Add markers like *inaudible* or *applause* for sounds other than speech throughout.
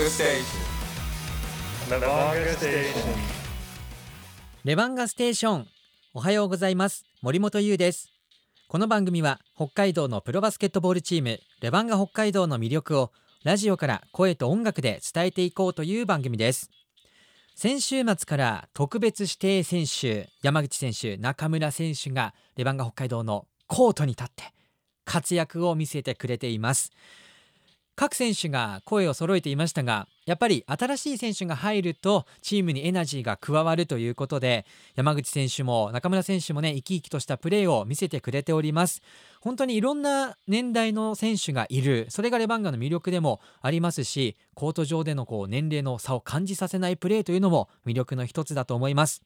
Levanga Station. Levanga Station. レバンガステーションおはようございます森本優ですこの番組は北海道のプロバスケットボールチームレバンガ北海道の魅力をラジオから声と音楽で伝えていこうという番組です先週末から特別指定選手山口選手中村選手がレバンガ北海道のコートに立って活躍を見せてくれています各選手が声を揃えていましたがやっぱり新しい選手が入るとチームにエナジーが加わるということで山口選手も中村選手もね生き生きとしたプレーを見せてくれております。本当にいろんな年代の選手がいる。それがレバンガの魅力でもありますしコート上でのこう年齢の差を感じさせないプレーというのも魅力の一つだと思います。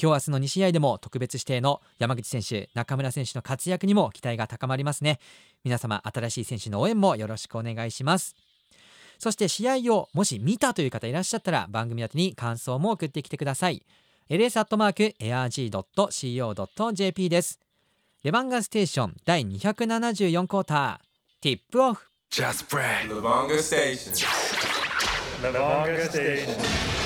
今日明日の2試合でも特別指定の山口選手中村選手の活躍にも期待が高まりますね皆様新しい選手の応援もよろしくお願いしますそして試合をもし見たという方いらっしゃったら番組宛てに感想も送ってきてください ls.arg.co.jp ですレバンガステーション第274クォーターティップオフ Just pray. Levanga Station. Levanga Station.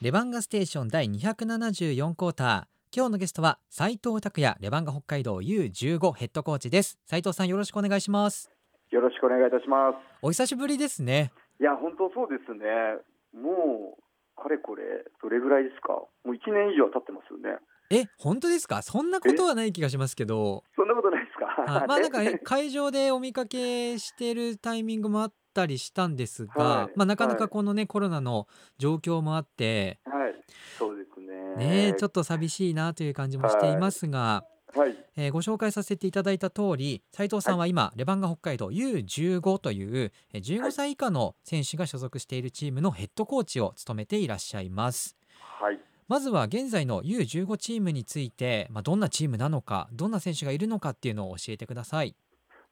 レバンガステーション第274クォーター。今日のゲストは斉藤拓也レバンガ北海道 U15 ヘッドコーチです。斉藤さんよろしくお願いします。よろしくお願いいたします。お久しぶりですね。いや、本当そうですね。もう、かれこれ、どれぐらいですか？もう1年以上経ってますよね。え本当ですか？そんなことはない気がしますけど。そんなことないですか？はいまあなんかえ *laughs* 会場でお見かけしてるタイミングもあったりしたんですが、はいまあなかなかはい。このね、コロナの状況もあって。はい、そうですね。ねちょっと寂しいなという感じもしていますが、はい、えーご紹介させていただいた通り斉藤さんは今、レバンガ北海道 U15 というえー15歳以下の選手が所属しているチームのヘッドコーチを務めていらっしゃいます。はい、まずは現在の U15 チームについて、まあ、どんなチームなのかどんな選手がいるのかっていうのを教えてください。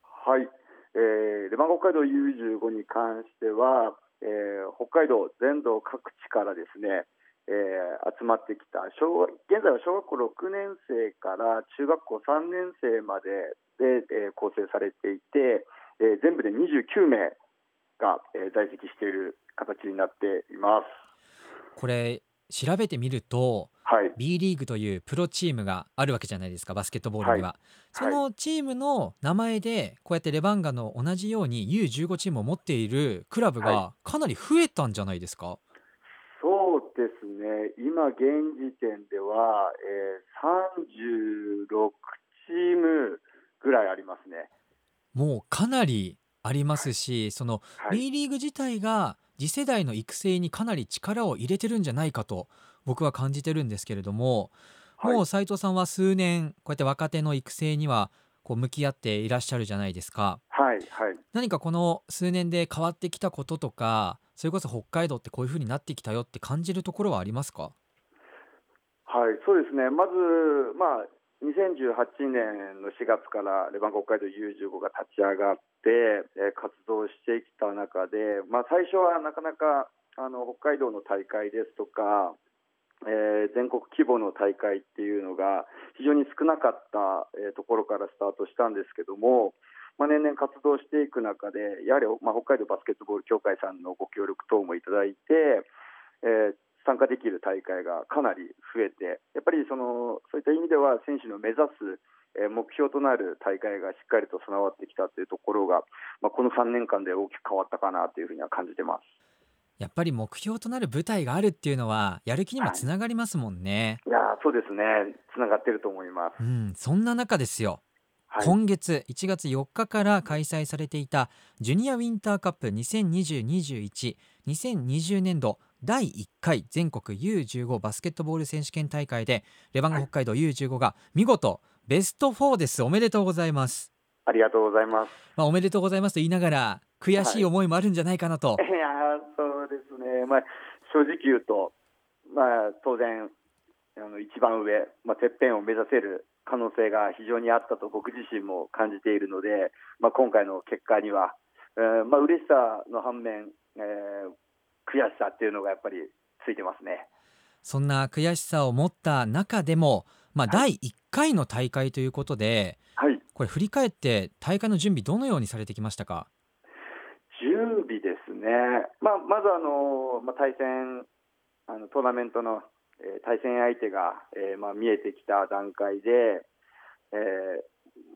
はい。えー、レバン北海道 U15 に関しては、えー北海道全道各地からですね、えー集まってきた小現在は小学校6年生から中学校3年生までで、えー構成されていて、えー全部で29名が、えー在籍している形になっています。これ調べてみるとはい、B リーグというプロチームがあるわけじゃないですかバスケットボールには、そのチームの名前でこうやってレバンガの同じように U15 チームを持っているクラブがはかなり増えたんじゃないですか、そうですね、今、現時点では、えー、36チームぐらいありますね。もうかなりありますしそのはい。B リーグ自体が次世代の育成にかなり力を入れてるんじゃないかと僕は感じてるんですけれども、はいもう斉藤さんは数年こうやって若手の育成にはこう向き合っていらっしゃるじゃないですか。はい、はい。何かこの数年で変わってきたこととかそれこそ北海道ってこういう風になってきたよって感じるところはありますか？はい、そうですね、まず、まあ、2018年の4月からレバンガ北海道 U15 が立ち上がって、えー活動してきた中で、まあ、最初はなかなかあの北海道の大会ですとか、え全国規模の大会っていうのが非常に少なかった、えところからスタートしたんですけども、まあ、年々活動していく中でやはり、ま、北海道バスケットボール協会さんのご協力等もいただいて、え参加できる大会がかなり増えてやっぱりそのそういった意味では選手の目指す、目標となる大会がしっかりと備わってきたというところが、まあ、この3年間で大きく変わったかなというふうには感じてます。やっぱり目標となる舞台があるっていうのはやる気にもつながりますもんね。いやーそうですね。つながってると思います。うん、そんな中ですよ、はい、今月1月4日から開催されていたジュニアウィンターカップ2020-212020年度第1回全国 U15 バスケットボール選手権大会でレバンガ北海道 U15 が見事ベスト4です。おめでとうございます、ありがとうございます。まあ、おめでとうございますと言いながら悔しい。思いもあるんじゃないかなと、いやーそうまあ、正直言うと、まあ、当然、あの一番上、まあ、てっぺんを目指せる可能性が非常にあったと僕自身も感じているので、まあ、今回の結果には、えーまあ嬉しさの反面、えー悔しさっていうのがやっぱりついてますね。そんな悔しさを持った中でも、まあ、第1回の大会ということではい、これ振り返って大会の準備どのようにされてきましたか？準備ね、まあ、まずあの、まあ、対戦あのトーナメントの、えー、対戦相手が、えーまあ、見えてきた段階で、えー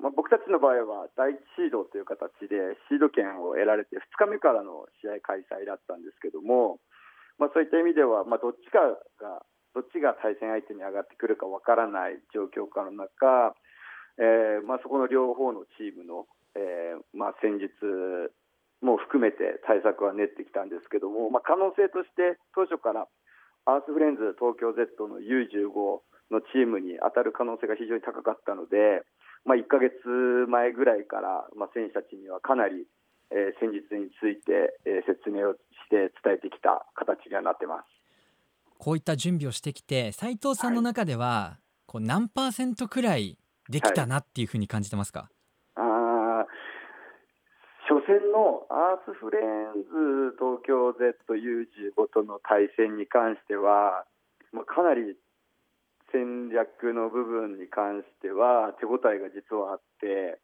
まあ、僕たちの場合は第1シードという形でシード権を得られて2日目からの試合開催だったんですけども、まあ、そういった意味では、まあ、どっちかがどっちが対戦相手に上がってくるかわからない状況下の中、えーまあ、そこの両方のチームの、えーまあ、戦術も含めて対策は練ってきたんですけども、まあ、可能性として当初からアースフレンズ東京 Z の U15 のチームに当たる可能性が非常に高かったので、まあ、1か月前ぐらいから、まあ、選手たちにはかなり、えー、戦術について、えー、説明をして伝えてきた形にはなってます。こういった準備をしてきて斉藤さんの中では、はい、こう何パーセントくらいできたなっていうふうに感じてますか、はい、初戦のアースフレンズ東京 ZU15 との対戦に関しては、まあ、かなり戦略の部分に関しては手応えが実はあって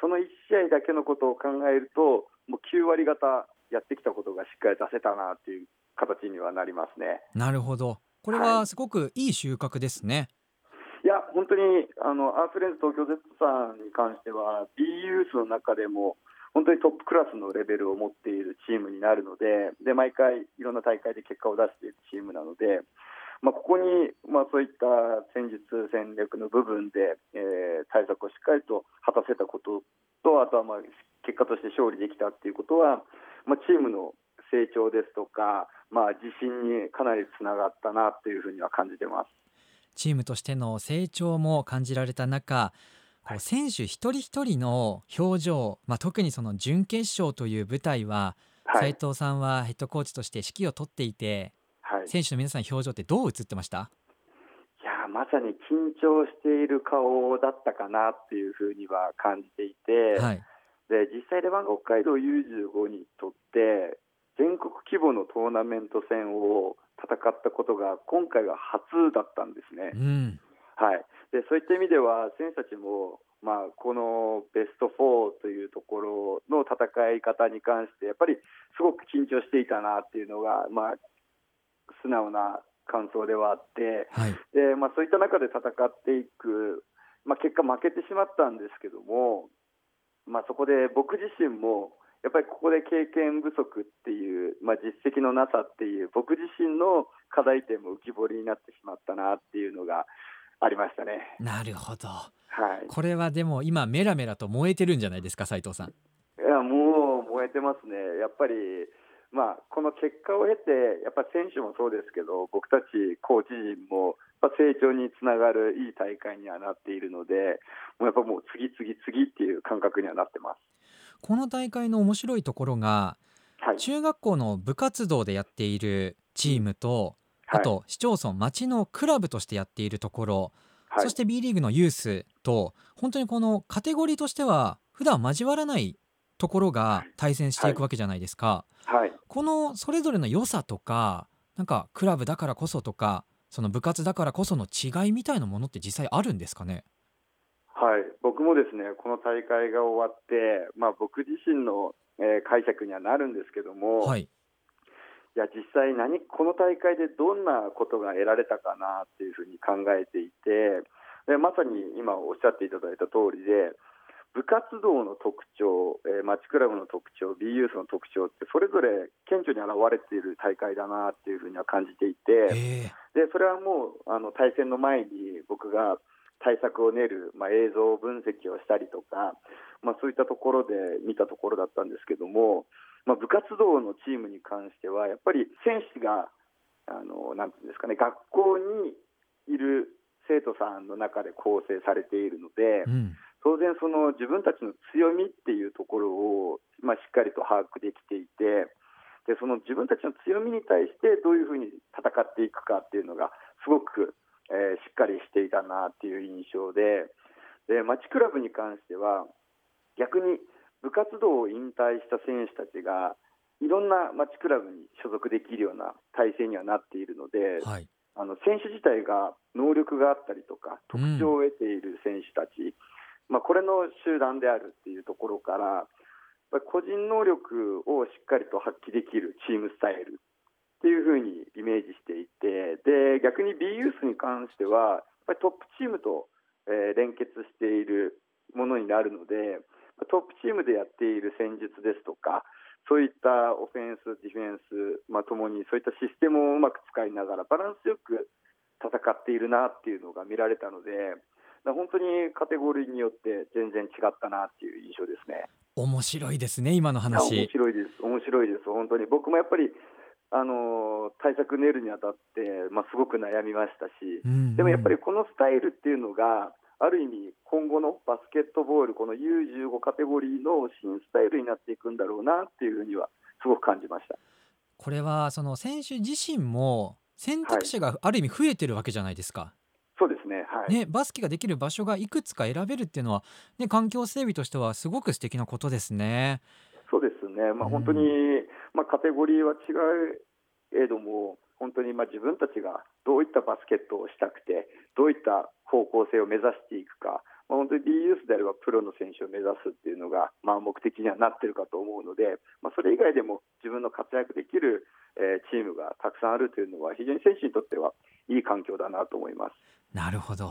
その1試合だけのことを考えるともう9割方やってきたことがしっかり出せたなっていう形にはなりますね。なるほどこれはすごくいい収穫ですね。いや本当にあのアースレンズ東京 Z さんに関しては B ユースの中でも本当にトップクラスのレベルを持っているチームになるのでで毎回いろんな大会で結果を出しているチームなので、まあ、ここに、まあ、そういった戦術戦略の部分で、えー、対策をしっかりと果たせたこととあとはまあ結果として勝利できたっていうことは、まあ、チームの成長ですとか、まあ、自信にかなりつながったなというふうには感じてます。チームとしての成長も感じられた中こう選手一人一人の表情、まあ、特にその準決勝という舞台は斉、はい、藤さんはヘッドコーチとして指揮を執っていて、はい、選手の皆さんの表情ってどう映ってました？いやまさに緊張している顔だったかなっていうふうには感じていて、はい、で実際レバンガ北海道 U15 にとって全国規模のトーナメント戦を戦ったことが今回が初だったんですね。うんはい、でそういった意味では選手たちも、まあ、このベスト4というところの戦い方に関してやっぱりすごく緊張していたなっていうのが、まあ、素直な感想ではあって、はい、でまあ、そういった中で戦っていく、まあ、結果負けてしまったんですけども、まあ、そこで僕自身もやっぱりここで経験不足っていう、まあ、実績のなさっていう僕自身の課題点も浮き彫りになってしまったなっていうのがありましたね。なるほど。はい。これはでも今メラメラと燃えてるんじゃないですか斉藤さん。いやもう燃えてますね。やっぱりまあこの結果を経てやっぱ選手もそうですけど僕たちコーチ陣も成長につながるいい大会にはなっているのでもうやっぱもう次次次っていう感覚にはなってます。この大会の面白いところが、はい、中学校の部活動でやっているチームと、あと市町村町のクラブとしてやっているところ、はい、そして B リーグのユースと本当にこのカテゴリーとしては普段交わらないところが対戦していくわけじゃないですか、はい、このそれぞれの良さとかなんかクラブだからこそとかその部活だからこその違いみたいなものって実際あるんですかね？はい。僕もですねこの大会が終わって、まあ、僕自身の、えー、解釈にはなるんですけども、はい、いや実際何この大会でどんなことが得られたかなっていうふうに考えていてでまさに今おっしゃっていただいた通りで部活動の特徴、えー、町クラブの特徴 B ユースの特徴ってそれぞれ顕著に表れている大会だなっていうふうには感じていてでそれはもうあの対戦の前に僕が対策を練る、まあ、映像分析をしたりとか、まあ、そういったところで見たところだったんですけどもまあ、部活動のチームに関してはやっぱり選手があのなんていうんですかね学校にいる生徒さんの中で構成されているので、うん、当然その自分たちの強みっていうところを、まあ、しっかりと把握できていてでその自分たちの強みに対してどういうふうに戦っていくかっていうのがすごく、えー、しっかりしていたなっていう印象でで町クラブに関しては逆に部活動を引退した選手たちがいろんな町クラブに所属できるような体制にはなっているので、はい、あの選手自体が能力があったりとか特徴を得ている選手たち、うん、まあ、これの集団であるっていうところから個人能力をしっかりと発揮できるチームスタイルっていうふうにイメージしていてで逆に B ユースに関してはやっぱりトップチームと、えー連結しているものになるのでトップチームでやっている戦術ですとかそういったオフェンス、ディフェンス、まあ、ともにそういったシステムをうまく使いながらバランスよく戦っているなっていうのが見られたので本当にカテゴリーによって全然違ったなっていう印象ですね。面白いですね今のあ面話白いです、面白いです、本当に。僕もやっぱりあの対策練るにあたって、まあ、すごく悩みましたし、うんうん。でもやっぱりこのスタイルっていうのが、ある意味、今後のバスケットボール、この U15 カテゴリーの新スタイルになっていくんだろうなっていうふうには、すごく感じました。これはその選手自身も選択肢がある意味増えてるわけじゃないですか。そうですね、はい、ね、バスケができる場所がいくつか選べるっていうのは、ね、環境整備としてはすごく素敵なことですね。そうですね、まあ、うん本当に、まあ、カテゴリーは違うけども、本当にまあ自分たちがどういったバスケットをしたくて、どういった方向性を目指していくか、まあ、本当に B ユースであればプロの選手を目指すっていうのが、まあ、目的にはなってるかと思うので、まあ、それ以外でも自分の活躍できる、えーチームがたくさんあるというのは、非常に選手にとってはいい環境だなと思います。なるほど。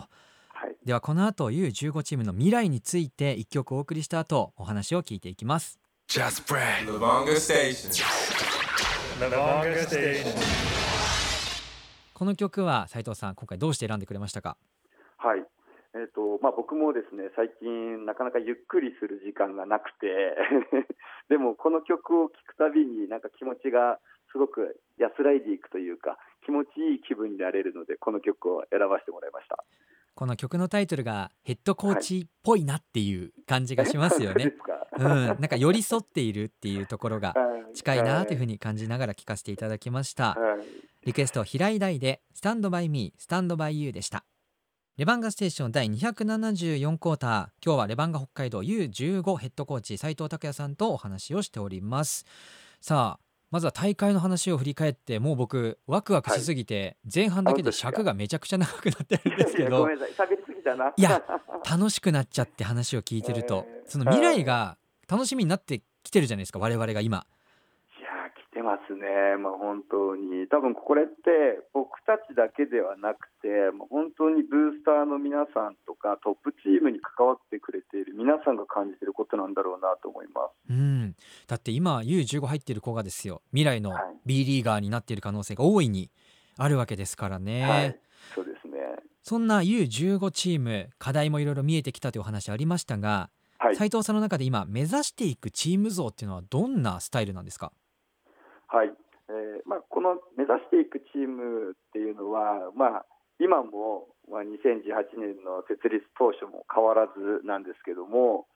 はいではこの後 U15 チームの未来について一曲お送りした後お話を聞いていきます。Just Brad. Lavonga Station. Lavonga Station. この曲は斉藤さん今回どうして選んでくれましたか？はい。えーとまあ、僕もですね最近、なかなかゆっくりする時間がなくて *laughs* でも、この曲を聴くたびになんか気持ちがすごく安らいでいくというか気持ちいい気分になれるのでこの曲を選ばせてもらいました。この曲のタイトルがヘッドコーチっぽいなっていう感じがしますよでね。*laughs* すか。うん、なんか寄り添っているっていうところがはい。近いなというふうに、に感じながら聞かせていただきました。はいリクエスト平井大でスタンドバイミースタンドバイユーでした。レバンガステーション第274クォーター。今日はレバンガ北海道 U15 ヘッドコーチ斉藤拓也さんとお話をしております。さあまずは大会の話を振り返ってもう僕ワクワクしすぎて、前半だけで尺がめちゃくちゃ長くなってるんですけどい、喋りすぎたな。いや楽しくなっちゃって話を聞いてると、えーその未来が楽しみになってきてるじゃないですか我々が今ますね、まあ、本当に、多分これって僕たちだけではなくて、本当にブースターの皆さんとか、トップチームに関わってくれている皆さんが感じていることなんだろうなと思います。うん、だって今 U15 入ってる子がですよ。未来のはい。B リーガーになっている可能性が大いにあるわけですからね、はい、そうですね。そんな U15 チーム課題もいろいろ見えてきたというお話ありましたがはい、斉藤さんの中で今目指していくチーム像っていうのはどんなスタイルなんですか？はい。えーまあ、この目指していくチームっていうのは、まあ、今も、まあ、2018年の設立当初も変わらずなんですけども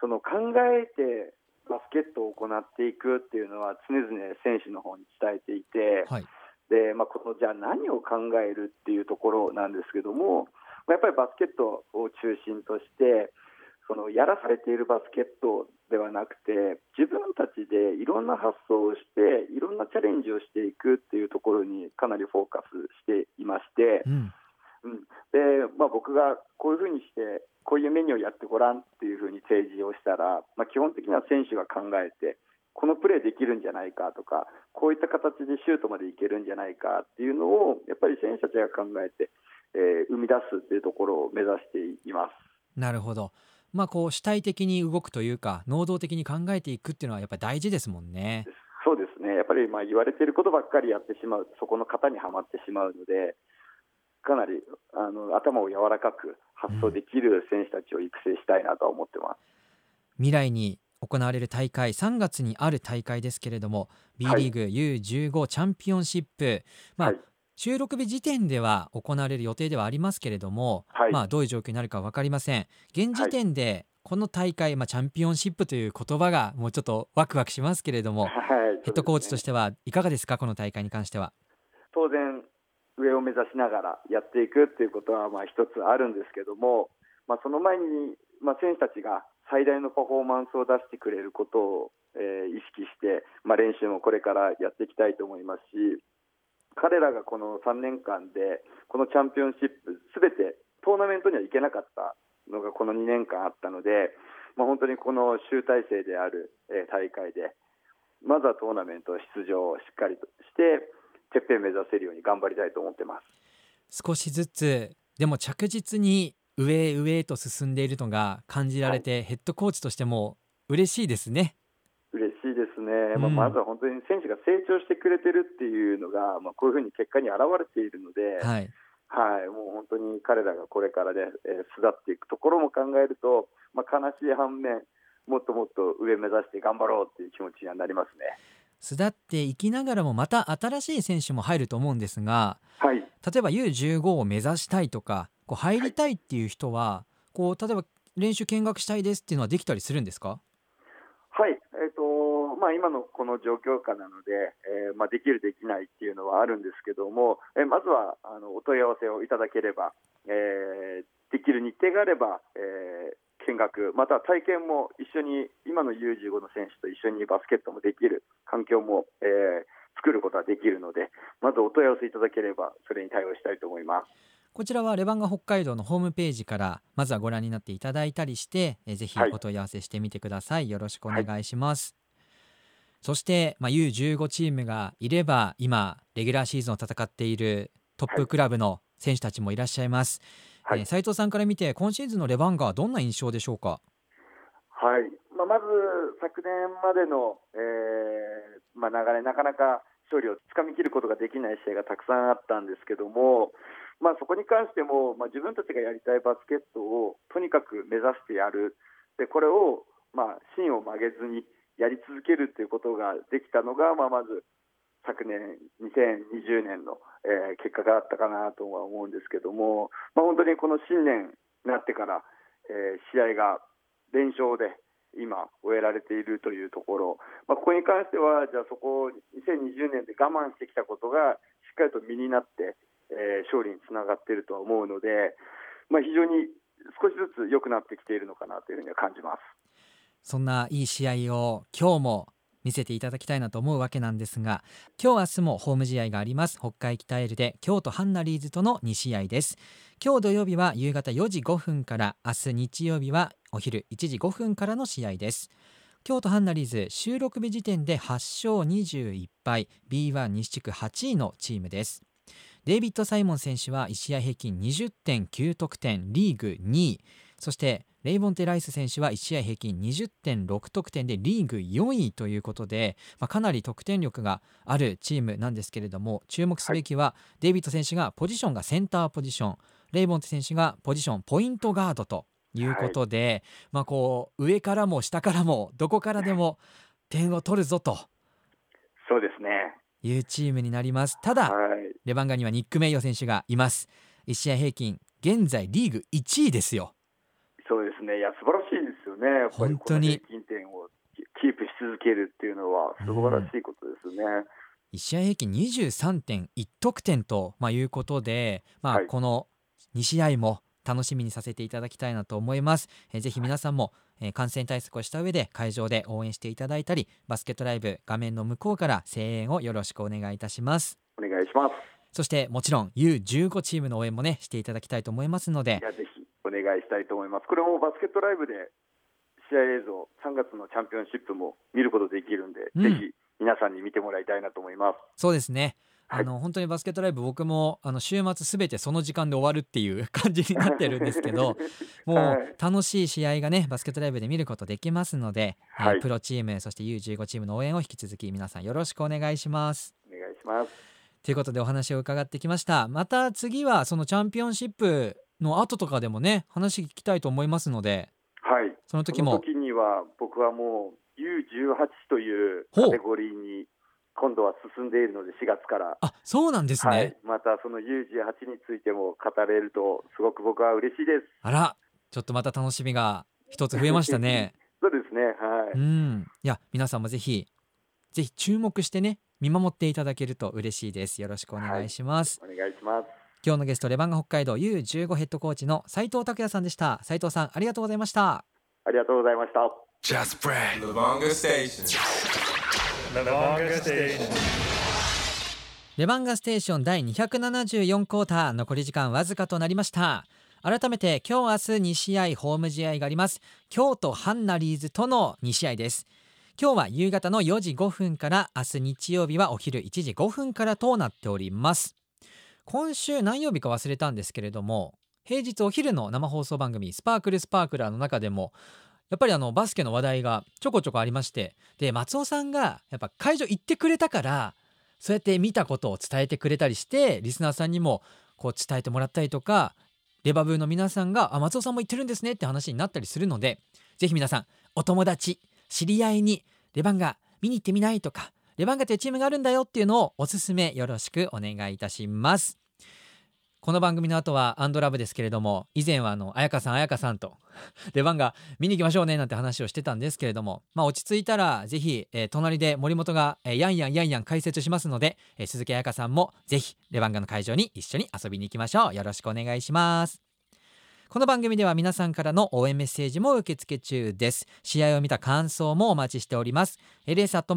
その考えてバスケットを行っていくっていうのは常々選手の方に伝えていて、はい。でまあ、このじゃあ何を考えるっていうところなんですけども、まあやっぱりバスケットを中心としてそのやらされているバスケットではなくて自分たちでいろんな発想をしていろんなチャレンジをしていくっていうところにかなりフォーカスしていまして、うん。うん。でまあ、僕がこういうふうにしてこういうメニューをやってごらんっていうふうに提示をしたら、まあ、基本的には選手が考えてこのプレーできるんじゃないかとかこういった形でシュートまでいけるんじゃないかっていうのをやっぱり選手たちが考えて、えー生み出すっていうところを目指しています。なるほどまあこう主体的に動くというか能動的に考えていくっていうのはやっぱり大事ですもんね。そうですね。やっぱりまあ言われていることばっかりやってしまうそこの型にはまってしまうのでかなりあの頭を柔らかく発想できる選手たちを育成したいなとは思ってます。未来に行われる大会3月にある大会ですけれども B はい。リーグ U15 チャンピオンシップ、まあはい収録日時点では行われる予定ではありますけれども、はい。まあ、どういう状況になるか分かりません。現時点でこの大会、まあ、チャンピオンシップという言葉がもうちょっとワクワクしますけれども *laughs* はい、ヘッドコーチとてしてはいかがですか？この大会に関しては。当然上を目指しながらやっていくっていうことはまあ一つあるんですけども、まあ、その前に、まあ、選手たちが最大のパフォーマンスを出してくれることを、えー意識して、まあ、練習もこれからやっていきたいと思いますし彼らがこの3年間でこのチャンピオンシップすべてトーナメントには行けなかったのがこの2年間あったのでまあ、本当にこの集大成である、えー、大会でまずはトーナメント出場をしっかりとしててっぺん目指せるように頑張りたいと思ってます少しずつでも着実に上へ上へと進んでいるのが感じられて、はい、ヘッドコーチとしても嬉しいですね。ですね、まあ、まずは本当に選手が成長してくれてるっていうのが、まあ、こういうふうに結果に表れているので、はい、はい、もう本当に彼らがこれからね、えー、巣立っていくところも考えると、まあ、悲しい反面、もっともっと上目指して頑張ろうっていう気持ちにはなりますね。巣立っていきながらもまた新しい選手も入ると思うんですが、はい、例えば U15 を目指したいとかこう入りたいっていう人は、はい、こう例えば練習見学したいですっていうのはできたりするんですか？はい、えーとまあ、今のこの状況下なので、えーまあ、できる、できないっていうのはあるんですけども、えー、まずはあのお問い合わせをいただければ、えー、できる日程があれば、えー、見学、また体験も一緒に今の U15 の選手と一緒にバスケットもできる環境も、えー、作ることはできるのでまずお問い合わせいただければそれに対応したいと思います。こちらはレバンガ北海道のホームページからまずはご覧になっていただいたりして、えー、ぜひお問い合わせしてみてください、はい、よろしくお願いします、はい、そして、まあ、U15 チームがいれば今レギュラーシーズンを戦っているトップクラブの選手たちもいらっしゃいます、はい。はい、えー、斉藤さんから見て今シーズンのレバンガはどんな印象でしょうか？はい、まあ、まず昨年までの、えーまあ、流れなかなか勝利をつかみきることができない試合がたくさんあったんですけども、まあ、そこに関しても、まあ、自分たちがやりたいバスケットをとにかく目指してやる。でこれを、まあ、芯を曲げずにやり続けるということができたのが、まあ、まず昨年、2020年の、えー、結果があったかなとは思うんですけども、まあ、本当にこの新年になってから、えー、試合が連勝で今、終えられているというところ、まあ、ここに関しては、じゃあそこを2020年で我慢してきたことがしっかりと身になって、えー、勝利につながっているとは思うので、まあ、非常に少しずつ良くなってきているのかなというふうには感じます。そんないい試合を今日も見せていただきたいなと思うわけなんですが今日明日もホーム試合があります。北海北エルで京都ハンナリーズとの2試合です。今日土曜日は夕方4時5分から明日日曜日はお昼1時5分からの試合です。京都ハンナリーズ収録日時点で8勝21敗。B1 西地区8位のチームです。デイビッド・サイモン選手は1試合平均20.9得点リーグ2位。そしてレイボンテ・ライス選手は1試合平均20.6得点でリーグ4位ということで、まあ、かなり得点力があるチームなんですけれども注目すべきは、デイビッド選手がポジションがセンターポジションレイボンテ選手がポジションポイントガードということで、はい、まあ、こう上からも下からもどこからでも点を取るぞと。そうですね。いうチームになります。ただ、はい、レバンガにはニック・メイヨ選手がいます。1試合平均現在リーグ1位ですよそうですね、いや、素晴らしいですよね、やっぱりこの平均点をキープし続けるっていうのは、素晴らしいことですね。うん1試合平均23.1得点と、まあ、いうことで、まあ、この2試合も楽しみにさせていただきたいなと思います。えー、ぜひ皆さんも、えー、感染対策をした上で会場で応援していただいたりバスケットライブ画面の向こうから声援をよろしくお願いいたします。お願いしますそしてもちろん U15 チームの応援もねしていただきたいと思いますのでいやぜ願いしたいと思います。これもバスケットライブで試合映像、3月のチャンピオンシップも見ることできるんで、うん、ぜひ皆さんに見てもらいたいなと思います。そうですね。あの、はい、本当にバスケットライブ僕もあの週末すべてその時間で終わるっていう感じになってるんですけど *laughs* もう楽しい試合がねバスケットライブで見ることできますので、はい、プロチームそして U15 チームの応援を引き続き皆さんよろしくお願いします。お願いします。ということでお話を伺ってきました。また次はそのチャンピオンシップの後とかでもね話聞きたいと思いますので、はい、その時も。その時には僕はもう U18 というカテゴリーに今度は進んでいるので4月から。あそうなんですね、はい、またその U18 についても語れるとすごく僕は嬉しいです。あらちょっとまた楽しみが一つ増えましたね。*laughs* そうですね。はい。うん。いや皆さんもぜひぜひ注目してね見守っていただけると嬉しいです。よろしくお願いします、はい、お願いします今日のゲストレバンガ北海道 U15 ヘッドコーチの斉藤拓也さんでした。斉藤さんありがとうございました。ありがとうございました。レバンガステーション第274クォーター残り時間わずかとなりました。改めて今日明日2試合ホーム試合があります。京都ハンナリーズとの2試合です。今日は夕方の4時5分から明日日曜日はお昼1時5分からとなっております今週何曜日か忘れたんですけれども平日お昼の生放送番組スパークルスパークラーの中でもやっぱりあのバスケの話題がちょこちょこありましてで松尾さんがやっぱ会場行ってくれたからそうやって見たことを伝えてくれたりしてリスナーさんにもこう伝えてもらったりとかレバブーの皆さんがあ松尾さんも言ってるんですねって話になったりするのでぜひ皆さんお友達知り合いにレバンガ見に行ってみないとかレバンガというチームがあるんだよっていうのをおすすめよろしくお願いいたします。この番組の後はアンドラブですけれども以前はあの彩香さん彩香さんと *laughs* レバンガ見に行きましょうねなんて話をしてたんですけれどもまあ落ち着いたらぜひ、えー、隣で森本が、えー、やんやんやんやん解説しますので、えー、鈴木彩香さんもぜひレバンガの会場に一緒に遊びに行きましょう。よろしくお願いします。この番組では皆さんからの応援メッセージも受付中です。試合を見た感想もお待ちしております。ls.arg.co.jp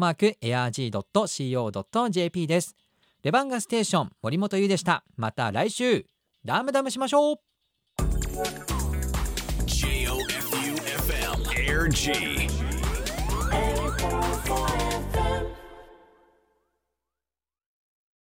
です。レバンガステーション森本優でした。また来週。ダムダムしましょう。J-O-F-U-F-M Air G